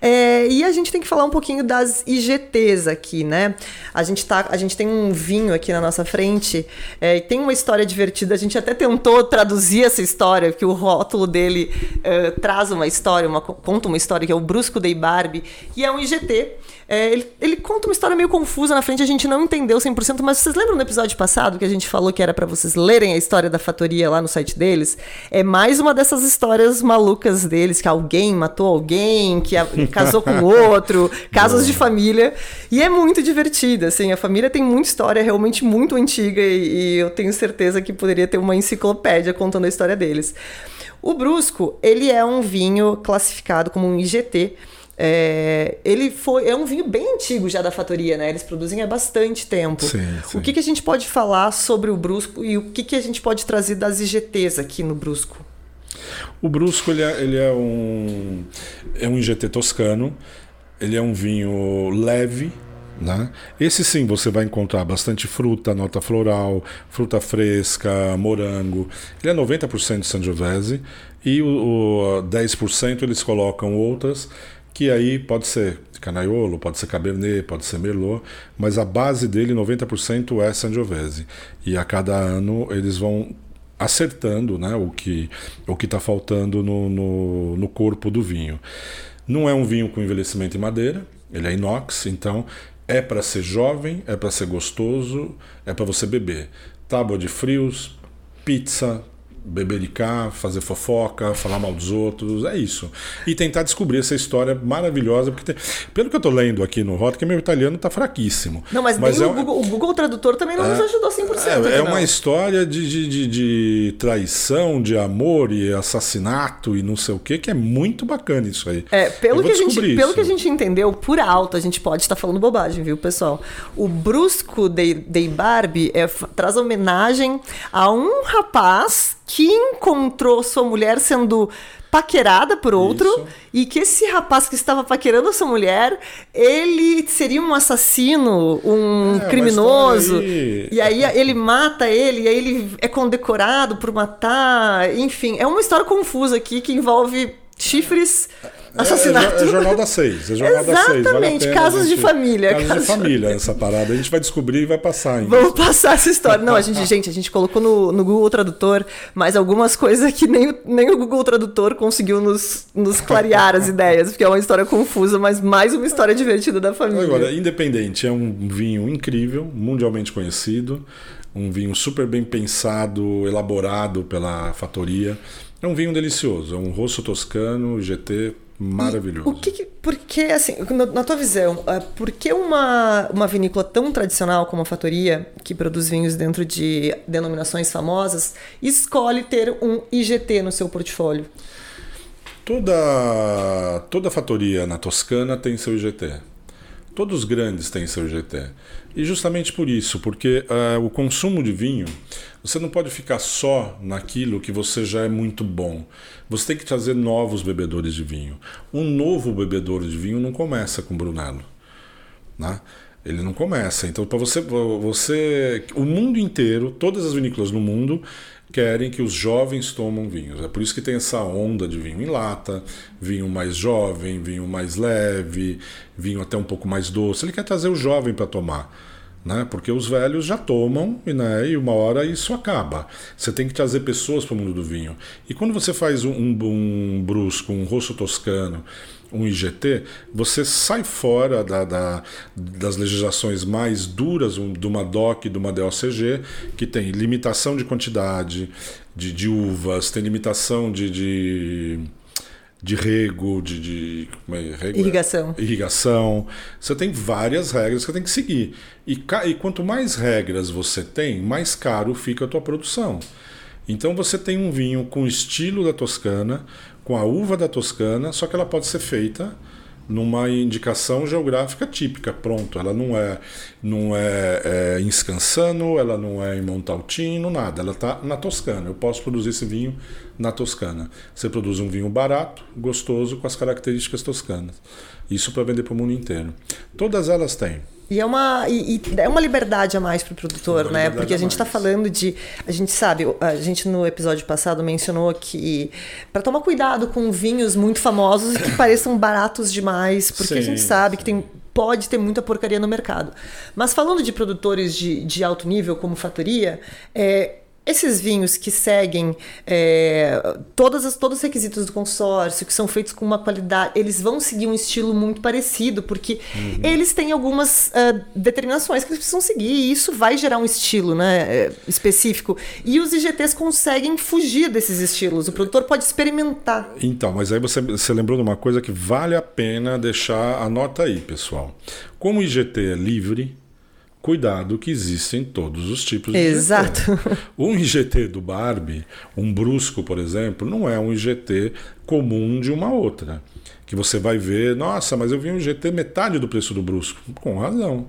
Speaker 1: É, e a gente tem que falar um pouquinho das IGTs aqui, né? A gente, tá, a gente tem um vinho aqui na nossa frente é, e tem uma história divertida. A gente até tentou traduzir essa história, que o rótulo dele é, traz uma história, uma, conta uma história que é o Brusco Dei Barbie, e é um IGT. É, ele, ele, conta uma história meio confusa na frente, a gente não entendeu 100%, mas vocês lembram no episódio passado que a gente falou que era para vocês lerem a história da fatoria lá no site deles? É mais uma dessas histórias malucas deles, que alguém matou alguém, que a, casou com outro, [LAUGHS] casos de família, e é muito divertida, assim, a família tem muita história realmente muito antiga e, e eu tenho certeza que poderia ter uma enciclopédia contando a história deles. O Brusco, ele é um vinho classificado como um IGT, É, ele foi é um vinho bem antigo já da Fatoria, né? Eles produzem há bastante tempo.
Speaker 2: Sim, sim.
Speaker 1: O que, que a gente pode falar sobre o Brusco e o que, que a gente pode trazer das IGTs aqui no Brusco?
Speaker 2: O Brusco ele é, ele é um é um IGT toscano. Ele é um vinho leve, né? Esse sim você vai encontrar bastante fruta, nota floral, fruta fresca, morango. Ele é 90% Sangiovese e o, o 10% eles colocam outras que aí pode ser Canaiolo, pode ser Cabernet, pode ser Merlot, mas a base dele 90% é Sangiovese. E a cada ano eles vão acertando né, o que o está faltando no, no, no corpo do vinho. Não é um vinho com envelhecimento em madeira, ele é inox, então é para ser jovem, é para ser gostoso, é para você beber. Tábua de frios, pizza, bebericar, fazer fofoca, falar mal dos outros, é isso. E tentar descobrir essa história maravilhosa, porque tem, pelo que eu estou lendo aqui no Rota, que meu italiano está fraquíssimo.
Speaker 1: Não, mas, mas é o, Google, o, Google, Tradutor também não é, nos ajudou 100%.
Speaker 2: É, é uma história de, de, de, de, traição, de amor e assassinato e não sei o que, que é muito bacana isso aí.
Speaker 1: É, pelo, que a, gente, pelo que a gente entendeu, por alto, a gente pode estar tá falando bobagem, viu, pessoal? O Brusco de, de Barbie é, traz homenagem a um rapaz que encontrou sua mulher sendo paquerada por outro Isso. e que esse rapaz que estava paquerando essa mulher, ele seria um assassino, um é, criminoso. Aí... E aí ele mata ele, e aí ele é condecorado por matar, enfim, é uma história confusa aqui que envolve chifres Assassinato.
Speaker 2: É, é, Jornal da Seis. É Jornal
Speaker 1: Exatamente,
Speaker 2: da Seis.
Speaker 1: Vale casos gente, de família.
Speaker 2: Casos, casos de família, essa parada. A gente vai descobrir e vai passar ainda.
Speaker 1: Vamos passar essa história. Não, a gente, gente, a gente colocou no, no Google Tradutor, mas algumas coisas que nem, o, nem o Google Tradutor conseguiu nos, nos clarear as ideias, porque é uma história confusa, mas mais uma história divertida da família.
Speaker 2: Agora, Independente é um vinho incrível, mundialmente conhecido, um vinho super bem pensado, elaborado pela fatoria. É um vinho delicioso, é um rosso toscano, GT maravilhoso.
Speaker 1: E o que, porque assim, na tua visão, é, por que uma, uma vinícola tão tradicional como a Fatoria, que produz vinhos dentro de denominações famosas, escolhe ter um IGT no seu portfólio?
Speaker 2: Toda toda fatoria na Toscana tem seu IGT. Todos os grandes têm seu IGT. E justamente por isso, porque uh, o consumo de vinho, você não pode ficar só naquilo que você já é muito bom. Você tem que trazer novos bebedores de vinho. Um novo bebedor de vinho não começa com Brunello. Né? Ele não começa. Então, para você, você. O mundo inteiro, todas as vinícolas no mundo, querem que os jovens tomam vinhos. É por isso que tem essa onda de vinho em lata, vinho mais jovem, vinho mais leve, vinho até um pouco mais doce. Ele quer trazer o jovem para tomar. Né? Porque os velhos já tomam e, né, e uma hora isso acaba. Você tem que trazer pessoas para o mundo do vinho. E quando você faz um, um, brusco, um rosso toscano, um IGT, você sai fora da, da, das legislações mais duras de uma DOC de uma DOCG, que tem limitação de quantidade de, de uvas, tem limitação de, de de rego, de, de é, rego,
Speaker 1: irrigação.
Speaker 2: irrigação. Você tem várias regras que você tem que seguir. E, e, quanto mais regras você tem, mais caro fica a tua produção. Então você tem um vinho com estilo da Toscana, com a uva da Toscana, só que ela pode ser feita numa indicação geográfica típica. Pronto, ela não é, não é, é em Scansano, ela não é em Montaltino, nada. Ela está na Toscana. Eu posso produzir esse vinho na Toscana. Você produz um vinho barato, gostoso, com as características toscanas. Isso para vender para o mundo inteiro. Todas elas têm.
Speaker 1: E é uma, e, e é uma liberdade a mais para o produtor, né? Porque a gente está falando de. A gente sabe, a gente no episódio passado mencionou que para tomar cuidado com vinhos muito famosos e que pareçam baratos demais, porque sim, a gente sabe sim. que tem pode ter muita porcaria no mercado. Mas falando de produtores de, de alto nível, como Fatoria, é, esses vinhos que seguem é, todas as, todos os requisitos do consórcio, que são feitos com uma qualidade, eles vão seguir um estilo muito parecido, porque uhum. eles têm algumas uh, determinações que eles precisam seguir, e isso vai gerar um estilo né, é, específico. E os IGTs conseguem fugir desses estilos, o produtor pode experimentar.
Speaker 2: Então, mas aí você, você lembrou de uma coisa que vale a pena deixar a nota aí, pessoal. Como o IGT é livre, Cuidado que existem todos os tipos de
Speaker 1: Exato.
Speaker 2: IGT. [LAUGHS] Um IGT do Barbie, um brusco, por exemplo, não é um IGT comum de uma outra. Que você vai ver, nossa, mas eu vi um IGT metade do preço do brusco. Com razão.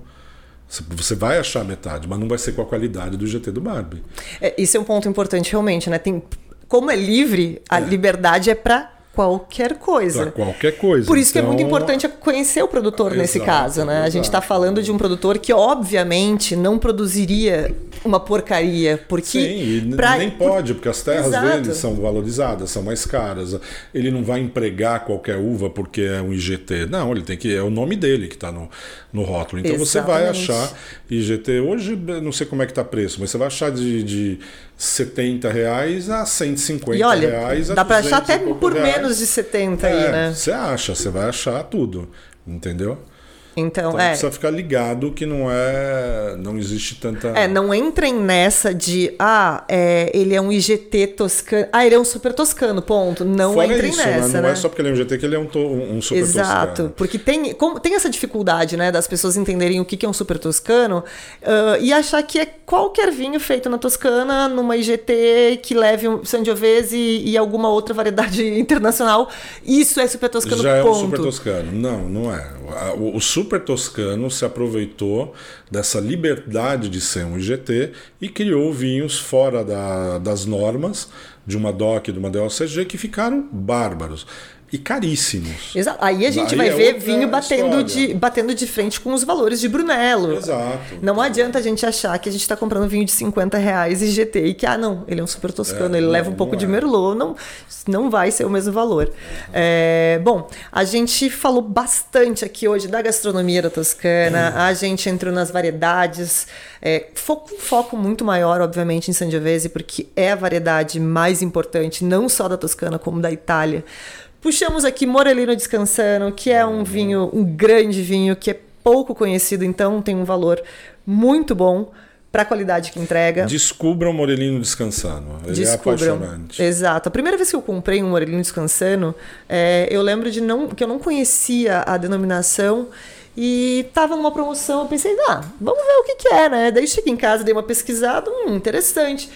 Speaker 2: Você vai achar metade, mas não vai ser com a qualidade do IGT do Barbie.
Speaker 1: É, isso é um ponto importante, realmente, né? Tem, como é livre, a é. liberdade é para qualquer coisa.
Speaker 2: Pra qualquer coisa.
Speaker 1: Por isso então... que é muito então, importante conhecer o produtor exato, nesse caso, né? Exato. A gente está falando de um produtor que, obviamente, não produziria uma porcaria, porque...
Speaker 2: Sim, e pra... nem pode, porque as terras exato. dele são valorizadas, são mais caras. Ele não vai empregar qualquer uva porque é um IGT. Não, ele tem que... É o nome dele que está no, no rótulo. Então Exatamente. você vai achar IGT... Hoje, não sei como é que está preço, mas você vai achar de... de 70 reais a 150
Speaker 1: e olha,
Speaker 2: reais.
Speaker 1: Dá para achar até por reais. menos de 70
Speaker 2: é,
Speaker 1: aí, né?
Speaker 2: Você acha, você vai achar tudo, entendeu?
Speaker 1: Então, então é.
Speaker 2: precisa ficar ligado que não é. Não existe tanta.
Speaker 1: É, não entrem nessa de. Ah, é, ele é um IGT toscano. Ah, ele é um super toscano, ponto. Não Fora entrem
Speaker 2: isso,
Speaker 1: nessa.
Speaker 2: Né? Não
Speaker 1: né?
Speaker 2: é só porque ele é um IGT que ele é um, to, um super
Speaker 1: Exato,
Speaker 2: toscano.
Speaker 1: Exato. Porque tem, como, tem essa dificuldade, né, das pessoas entenderem o que é um super toscano uh, e achar que é qualquer vinho feito na Toscana, numa IGT que leve um Sangiovese e, e alguma outra variedade [LAUGHS] internacional. Isso é super toscano,
Speaker 2: Já
Speaker 1: ponto.
Speaker 2: é um super toscano. Não, não é. O, o super toscano se aproveitou dessa liberdade de ser um IGT e criou vinhos fora da, das normas de uma DOC de uma DOCG que ficaram bárbaros e caríssimos.
Speaker 1: Exato. Aí a gente Aí vai é ver vinho batendo de, batendo de frente com os valores de Brunello.
Speaker 2: Exato.
Speaker 1: Não adianta a gente achar que a gente está comprando vinho de 50 reais e GT e que, ah, não, ele é um super toscano, é, ele não, leva um pouco de é. Merlot, não, não vai ser o mesmo valor. Uhum. É, bom, a gente falou bastante aqui hoje da gastronomia da Toscana, uhum. a gente entrou nas variedades, é, foco, foco muito maior, obviamente, em Sangiovese, porque é a variedade mais importante, não só da Toscana, como da Itália. Puxamos aqui Morelino Descansando, que é um vinho, um grande vinho, que é pouco conhecido, então tem um valor muito bom para a qualidade que entrega.
Speaker 2: Descubram Morelino Descansando. Ele é Descubram. é apaixonante.
Speaker 1: Exato. A primeira vez que eu comprei um Morelino Descansando, é, eu lembro de não que eu não conhecia a denominação e tava numa promoção. Eu pensei, ah, vamos ver o que, que é, né? Daí cheguei em casa, dei uma pesquisada, hum, interessante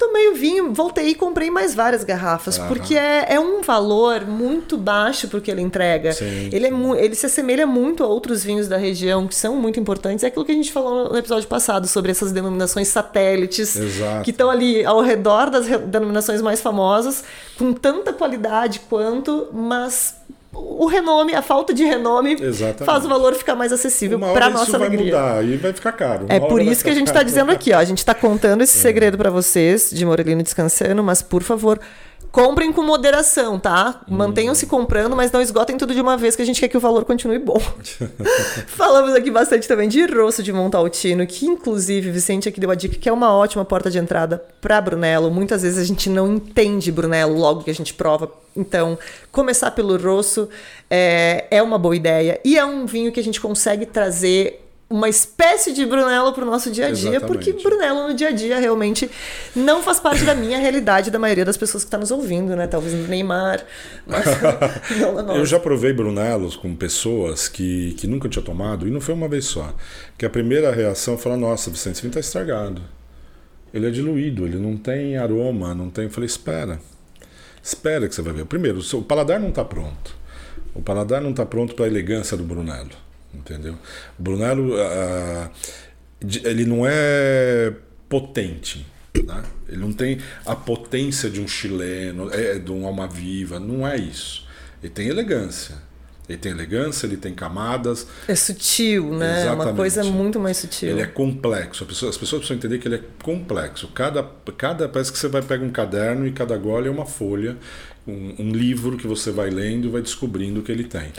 Speaker 1: tomei o vinho, voltei e comprei mais várias garrafas, porque é, é, um valor muito baixo porque ele entrega. Sim, ele, é ele se assemelha muito a outros vinhos da região que são muito importantes. É aquilo que a gente falou no episódio passado sobre essas denominações satélites
Speaker 2: Exato.
Speaker 1: que estão ali ao redor das denominações mais famosas, com tanta qualidade quanto, mas o renome, a falta de renome Exatamente. faz o valor ficar mais acessível para nossa
Speaker 2: vai
Speaker 1: alegria.
Speaker 2: Mudar, e vai ficar caro.
Speaker 1: Uma é por isso que a gente está dizendo aqui, ó, a gente está contando esse é. segredo para vocês de Morelino descansando, mas por favor, Comprem com moderação, tá? Mantenham-se comprando, mas não esgotem tudo de uma vez, que a gente quer que o valor continue bom. [LAUGHS] Falamos aqui bastante também de rosto de Montaltino, que inclusive Vicente aqui deu a dica que é uma ótima porta de entrada para Brunello. Muitas vezes a gente não entende Brunello logo que a gente prova. Então, começar pelo rosso é, é uma boa ideia. E é um vinho que a gente consegue trazer uma espécie de Brunello para o nosso dia a dia, Exatamente. porque Brunello no dia a dia realmente não faz parte da minha realidade, da maioria das pessoas que está nos ouvindo, né? Talvez no Neymar, mas [LAUGHS]
Speaker 2: não, não. Eu já provei Brunellos com pessoas que, que nunca tinha tomado, e não foi uma vez só. Que a primeira reação foi: nossa, Vicente, esse vinho está estragado. Ele é diluído, ele não tem aroma, não tem. Eu falei: espera, espera que você vai ver. Primeiro, o paladar não está pronto. O paladar não está pronto para a elegância do Brunello entendeu? O Brunello, uh, ele não é potente, né? ele não tem a potência de um chileno, é, de um alma viva, não é isso. Ele tem elegância. Ele tem elegância, ele tem camadas.
Speaker 1: É sutil, né? É uma coisa muito mais sutil.
Speaker 2: Ele é complexo. Pessoa, as pessoas precisam entender que ele é complexo. Cada, cada parece que você vai pegar um caderno e cada gole é uma folha um, um, livro que você vai lendo e vai descobrindo o que ele tem.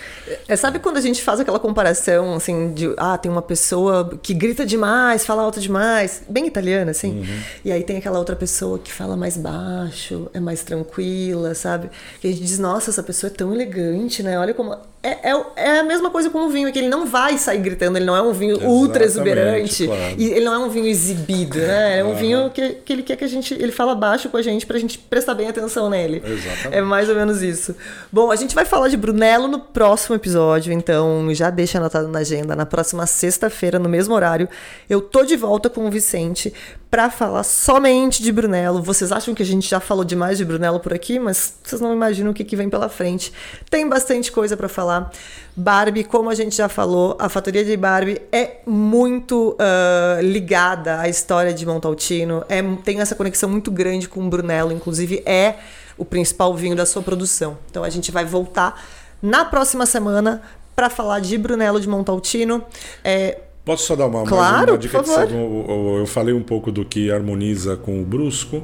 Speaker 1: É, sabe quando a gente faz aquela comparação, assim, de, ah, tem uma pessoa que grita demais, fala alto demais, bem italiana, assim, uhum. e aí tem aquela outra pessoa que fala mais baixo, é mais tranquila, sabe? E a gente diz, nossa, essa pessoa é tão elegante, né? Olha como... É, é, é a mesma coisa com o vinho, é que ele não vai sair gritando, ele não é um vinho Exatamente, ultra exuberante, claro. e ele não é um vinho exibido, né? É um vinho que, que ele quer que a gente... Ele fala baixo com a gente pra gente prestar bem atenção nele.
Speaker 2: Exatamente.
Speaker 1: É mais ou menos isso. Bom, a gente vai falar de Brunello no próximo episódio, então já deixa anotado na agenda. Na próxima sexta-feira, no mesmo horário, eu tô de volta com o Vicente para falar somente de Brunello. Vocês acham que a gente já falou demais de Brunello por aqui, mas vocês não imaginam o que, que vem pela frente. Tem bastante coisa para falar. Barbie, como a gente já falou, a Fatoria de Barbie é muito uh, ligada à história de Montaltino, é, tem essa conexão muito grande com o Brunello, inclusive é o principal vinho da sua produção. Então a gente vai voltar na próxima semana para falar de Brunello de Montaltino. É,
Speaker 2: Posso só dar uma,
Speaker 1: claro,
Speaker 2: uma dica? Por favor. eu falei um pouco do que harmoniza com o brusco.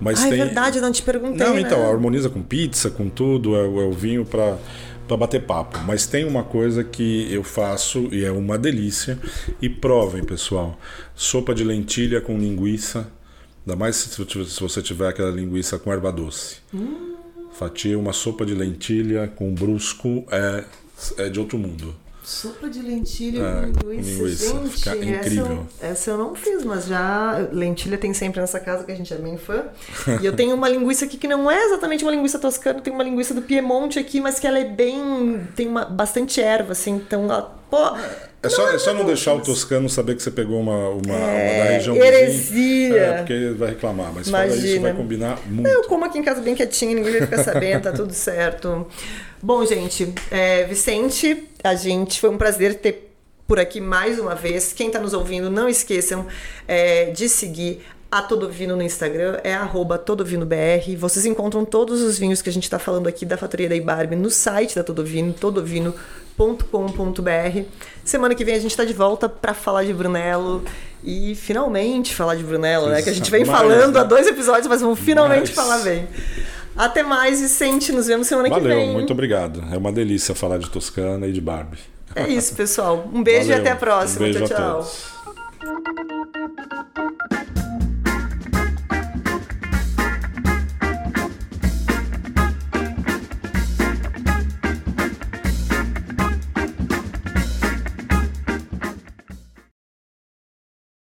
Speaker 2: Mas
Speaker 1: ah,
Speaker 2: tem...
Speaker 1: é verdade, eu não te perguntei.
Speaker 2: Não,
Speaker 1: né?
Speaker 2: então, harmoniza com pizza, com tudo, é, é o vinho para para bater papo. Mas tem uma coisa que eu faço e é uma delícia. E provem, pessoal. Sopa de lentilha com linguiça. Ainda mais se você tiver aquela linguiça com erva doce. Hum. Fatia uma sopa de lentilha com brusco é, é de outro mundo.
Speaker 1: Sopa de lentilha é, com linguiça. linguiça. Gente, Fica incrível. Essa eu, essa eu, não fiz, mas já. Lentilha tem sempre nessa casa que a gente é bem fã. e eu tenho uma [LAUGHS] linguiça aqui que não é exatamente uma linguiça toscana, tem uma linguiça do Piemonte aqui, mas que ela é bem. tem uma, bastante erva, assim. Então, ela, pô.
Speaker 2: É só não, é só não deixar o toscano saber que você pegou uma, uma, é, uma da região
Speaker 1: heresia.
Speaker 2: É, porque ele vai reclamar, mas Imagina. fora isso vai combinar muito.
Speaker 1: Eu como aqui em casa bem quietinho, ninguém vai ficar sabendo, tá tudo certo. Bom, gente, é, Vicente, a gente foi um prazer ter por aqui mais uma vez. Quem está nos ouvindo, não esqueçam é, de seguir a Todovino no Instagram, é arroba TodoVinoBR. Vocês encontram todos os vinhos que a gente está falando aqui da Fatoria da Ibarbe no site da Todovino, todovino.com.br. Semana que vem a gente está de volta para falar de Brunello e finalmente falar de Brunello, né? Que a gente vem falando há dois episódios, mas vamos finalmente falar bem. Até mais, Vicente. Nos vemos semana
Speaker 2: Valeu,
Speaker 1: que vem.
Speaker 2: Valeu, muito obrigado. É uma delícia falar de Toscana e de Barbie.
Speaker 1: É isso, pessoal. Um beijo Valeu, e até a próxima.
Speaker 2: Um
Speaker 1: tchau,
Speaker 2: tchau.